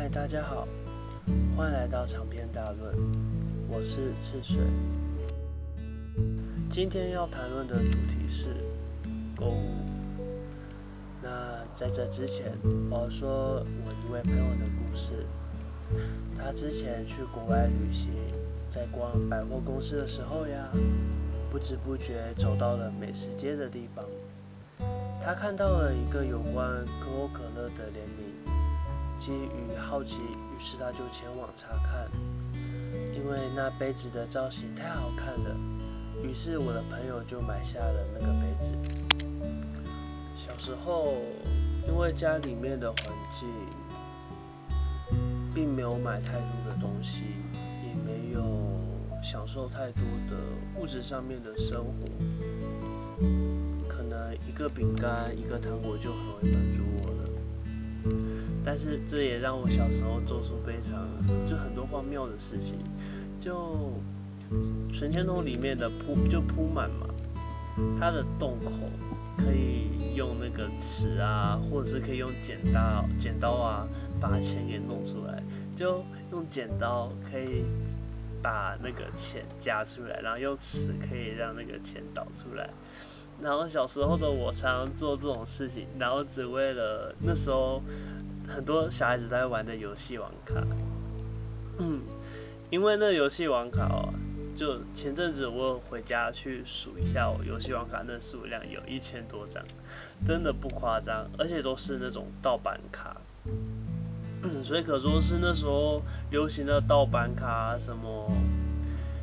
嗨，大家好，欢迎来到长篇大论，我是赤水。今天要谈论的主题是购物。那在这之前，我要说我一位朋友的故事。他之前去国外旅行，在逛百货公司的时候呀，不知不觉走到了美食街的地方。他看到了一个有关可口可乐的联名。基于好奇，于是他就前往查看，因为那杯子的造型太好看了，于是我的朋友就买下了那个杯子。小时候，因为家里面的环境，并没有买太多的东西，也没有享受太多的物质上面的生活，可能一个饼干、一个糖果就很容易满足我。但是这也让我小时候做出非常就很多荒谬的事情，就存钱筒里面的铺就铺满嘛，它的洞口可以用那个尺啊，或者是可以用剪刀剪刀啊，把钱给弄出来，就用剪刀可以把那个钱夹出来，然后用尺可以让那个钱倒出来。然后小时候的我常常做这种事情，然后只为了那时候很多小孩子在玩的游戏网卡。嗯，因为那游戏网卡哦，就前阵子我回家去数一下我游戏网卡那数量，有一千多张，真的不夸张，而且都是那种盗版卡。嗯，所以可说是那时候流行的盗版卡什么。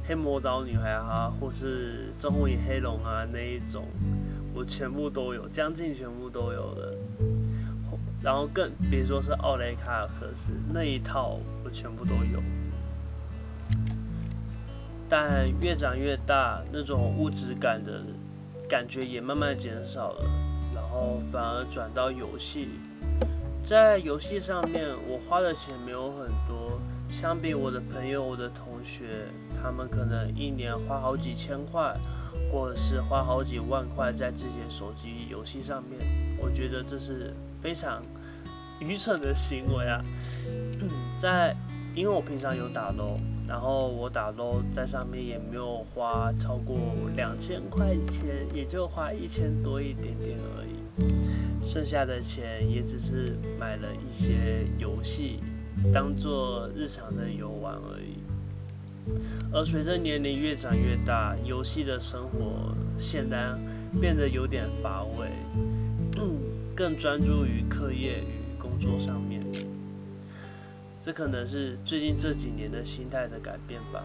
黑魔导女孩啊，或是正红野黑龙啊那一种，我全部都有，将近全部都有了。然后更别说是奥雷卡尔克斯那一套，我全部都有。但越长越大，那种物质感的感觉也慢慢减少了，然后反而转到游戏。在游戏上面，我花的钱没有很多。相比我的朋友、我的同学，他们可能一年花好几千块，或者是花好几万块在自己的手机游戏上面，我觉得这是非常愚蠢的行为啊！在因为我平常有打喽然后我打 l 在上面也没有花超过两千块钱，也就花一千多一点点而已，剩下的钱也只是买了一些游戏。当做日常的游玩而已，而随着年龄越长越大，游戏的生活显然变得有点乏味，更专注于课业与工作上面。这可能是最近这几年的心态的改变吧。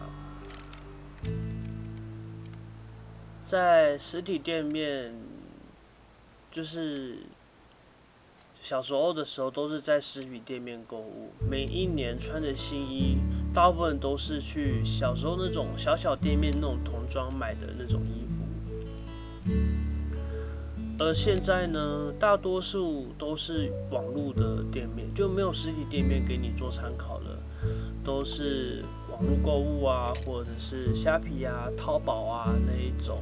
在实体店面，就是。小时候的时候都是在实体店面购物，每一年穿的新衣，大部分都是去小时候那种小小店面那种童装买的那种衣服。而现在呢，大多数都是网络的店面，就没有实体店面给你做参考了，都是网络购物啊，或者是虾皮啊、淘宝啊那一种。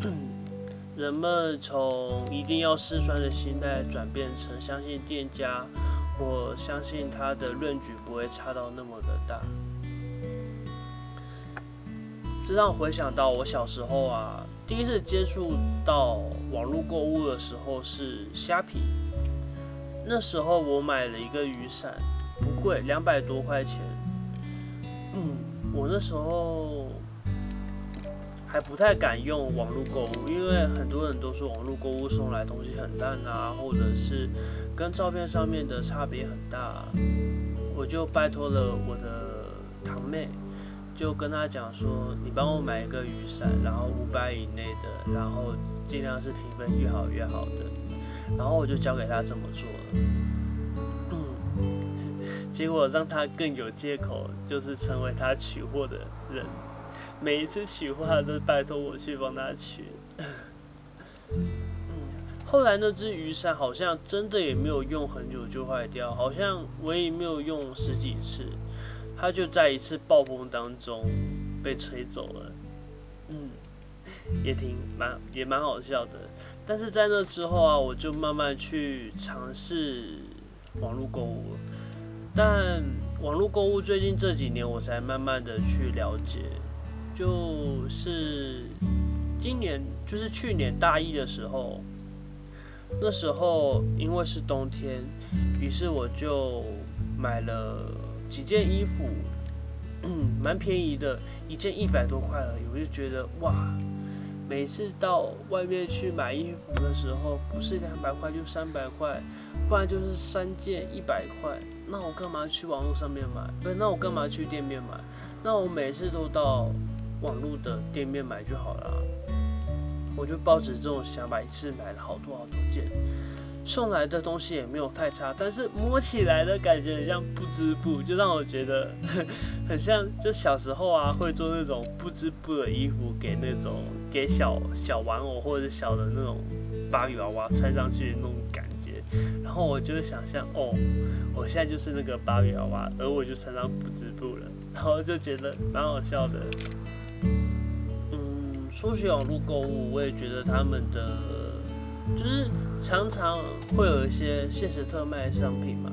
人们从一定要试穿的心态转变成相信店家，或相信他的论据不会差到那么的大。这让我回想到我小时候啊，第一次接触到网络购物的时候是虾皮。那时候我买了一个雨伞，不贵，两百多块钱。嗯，我那时候。还不太敢用网络购物，因为很多人都说网络购物送来东西很烂啊，或者是跟照片上面的差别很大。我就拜托了我的堂妹，就跟他讲说：“你帮我买一个雨伞，然后五百以内的，然后尽量是评分越好越好的。”然后我就交给他这么做了。结果让他更有借口，就是成为他取货的人。每一次取货，他都拜托我去帮他取。后来那只雨伞好像真的也没有用很久就坏掉，好像我也没有用十几次，他就在一次暴风当中被吹走了。嗯，也挺蛮也蛮好笑的。但是在那之后啊，我就慢慢去尝试网络购物。但网络购物最近这几年我才慢慢的去了解，就是今年就是去年大一的时候，那时候因为是冬天，于是我就买了几件衣服，蛮便宜的，一件一百多块而已，我就觉得哇。每次到外面去买衣服的时候，不是两百块就三百块，不然就是三件一百块。那我干嘛去网络上面买？不，那我干嘛去店面买？那我每次都到网络的店面买就好了。我就抱着这种想法，一次买了好多好多件。送来的东西也没有太差，但是摸起来的感觉很像不织布，就让我觉得 很像，就小时候啊会做那种不织布的衣服给那种给小小玩偶或者是小的那种芭比娃娃穿上去那种感觉。然后我就想象哦，我现在就是那个芭比娃娃，而我就穿上不织布了，然后就觉得蛮好笑的。嗯，说起网络购物，我也觉得他们的就是。常常会有一些限时特卖商品嘛，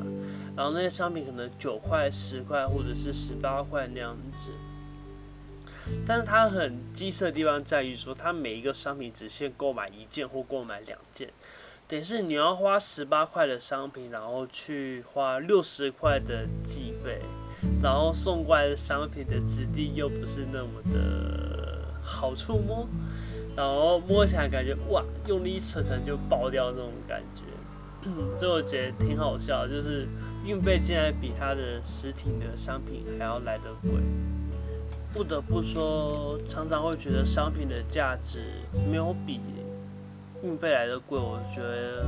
然后那些商品可能九块、十块或者是十八块那样子，但是它很机车的地方在于说，它每一个商品只限购买一件或购买两件，等于是你要花十八块的商品，然后去花六十块的寄费，然后送过来的商品的质地又不是那么的好触摸。然后摸起来感觉哇，用力一扯可能就爆掉那种感觉，所以我觉得挺好笑，就是运费竟然比它的实体的商品还要来得贵。不得不说，常常会觉得商品的价值没有比运费来得贵，我觉得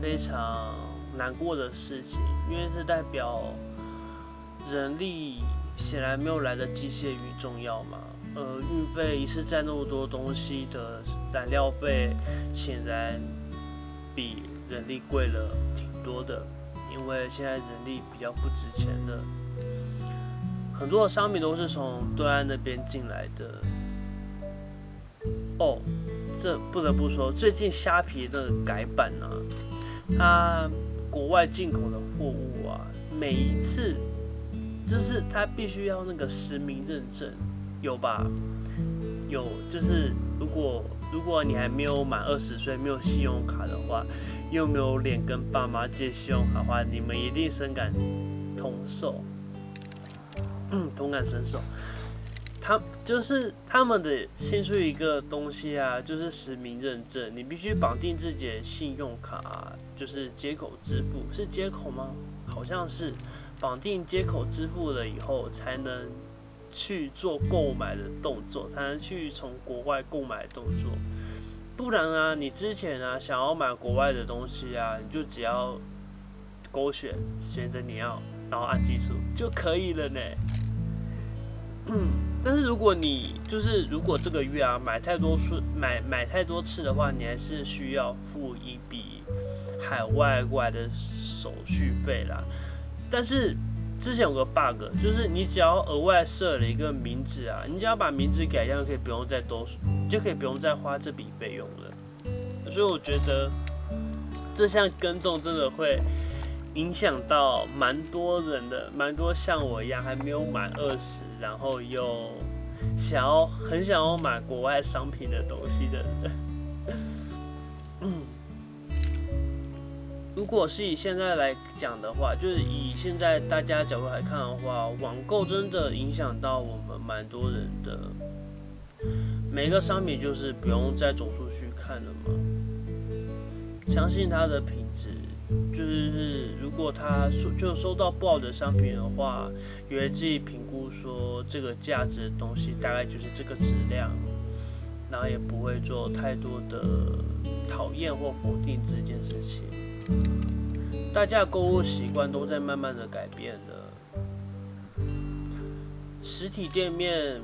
非常难过的事情，因为是代表人力显然没有来的机械与重要嘛。呃，运费一次载那么多东西的燃料费，显然比人力贵了挺多的。因为现在人力比较不值钱了，很多的商品都是从对岸那边进来的。哦，这不得不说，最近虾皮的改版啊，它国外进口的货物啊，每一次就是它必须要那个实名认证。有吧？有，就是如果如果你还没有满二十岁，没有信用卡的话，又没有脸跟爸妈借信用卡的话，你们一定深感同受，嗯，同感深受。他就是他们的新出一个东西啊，就是实名认证，你必须绑定自己的信用卡，就是接口支付，是接口吗？好像是绑定接口支付了以后才能。去做购买的动作，才能去从国外购买动作，不然啊，你之前啊想要买国外的东西啊，你就只要勾选选择你要，然后按计数就可以了呢。但是如果你就是如果这个月啊买太多次买买太多次的话，你还是需要付一笔海外过来的手续费啦。但是。之前有个 bug，就是你只要额外设了一个名字啊，你只要把名字改掉，就可以不用再多，就可以不用再花这笔费用了。所以我觉得这项更动真的会影响到蛮多人的，蛮多像我一样还没有满二十，然后又想要很想要买国外商品的东西的人。如果是以现在来讲的话，就是以现在大家角度来看的话，网购真的影响到我们蛮多人的。每个商品就是不用再走出去看了嘛，相信它的品质，就是如果他收就收到不好的商品的话，也会自己评估说这个价值的东西大概就是这个质量，然后也不会做太多的讨厌或否定这件事情。大家购物习惯都在慢慢的改变了，实体店面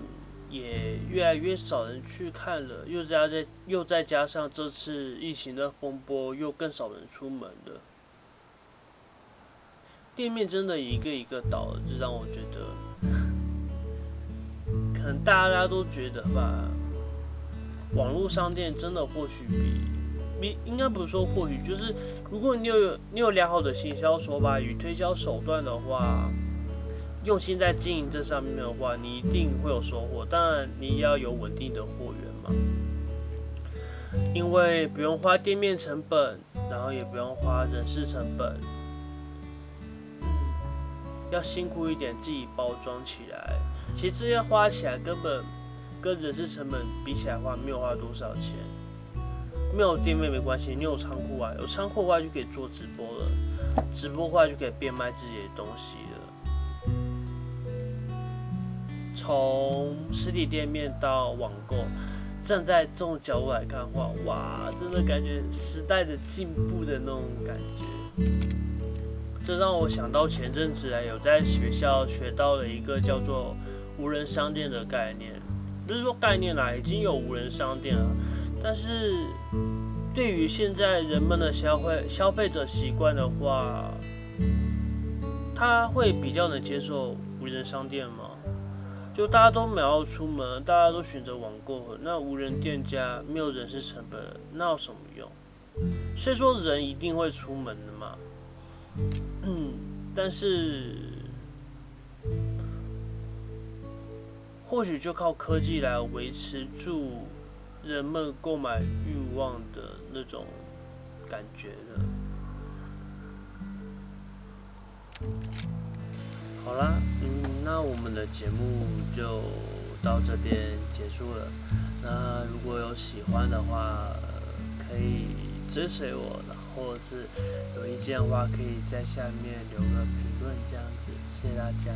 也越来越少人去看了，又加在又再加上这次疫情的风波，又更少人出门了。店面真的一个一个倒了，就让我觉得，可能大家都觉得吧，网络商店真的或许比。应该不是说或许，就是如果你有你有良好的行销手法与推销手段的话，用心在经营这上面的话，你一定会有收获。当然，你也要有稳定的货源嘛，因为不用花店面成本，然后也不用花人事成本，要辛苦一点自己包装起来。其实这些花起来根本跟人事成本比起来的话，没有花多少钱。没有店面没关系，你有仓库啊，有仓库的话就可以做直播了，直播的话就可以变卖自己的东西了。从实体店面到网购，站在这种角度来看的话，哇，真的感觉时代的进步的那种感觉。这让我想到前阵子啊，有在学校学到了一个叫做无人商店的概念，不是说概念啦，已经有无人商店了。但是，对于现在人们的消费消费者习惯的话，他会比较能接受无人商店吗？就大家都没有出门，大家都选择网购，那无人店家没有人事成本，那有什么用？虽说人一定会出门的嘛，嗯，但是或许就靠科技来维持住。人们购买欲望的那种感觉的。好啦，嗯，那我们的节目就到这边结束了。那如果有喜欢的话，可以追随我，或者是有意见的话，可以在下面留个评论，这样子。谢谢大家。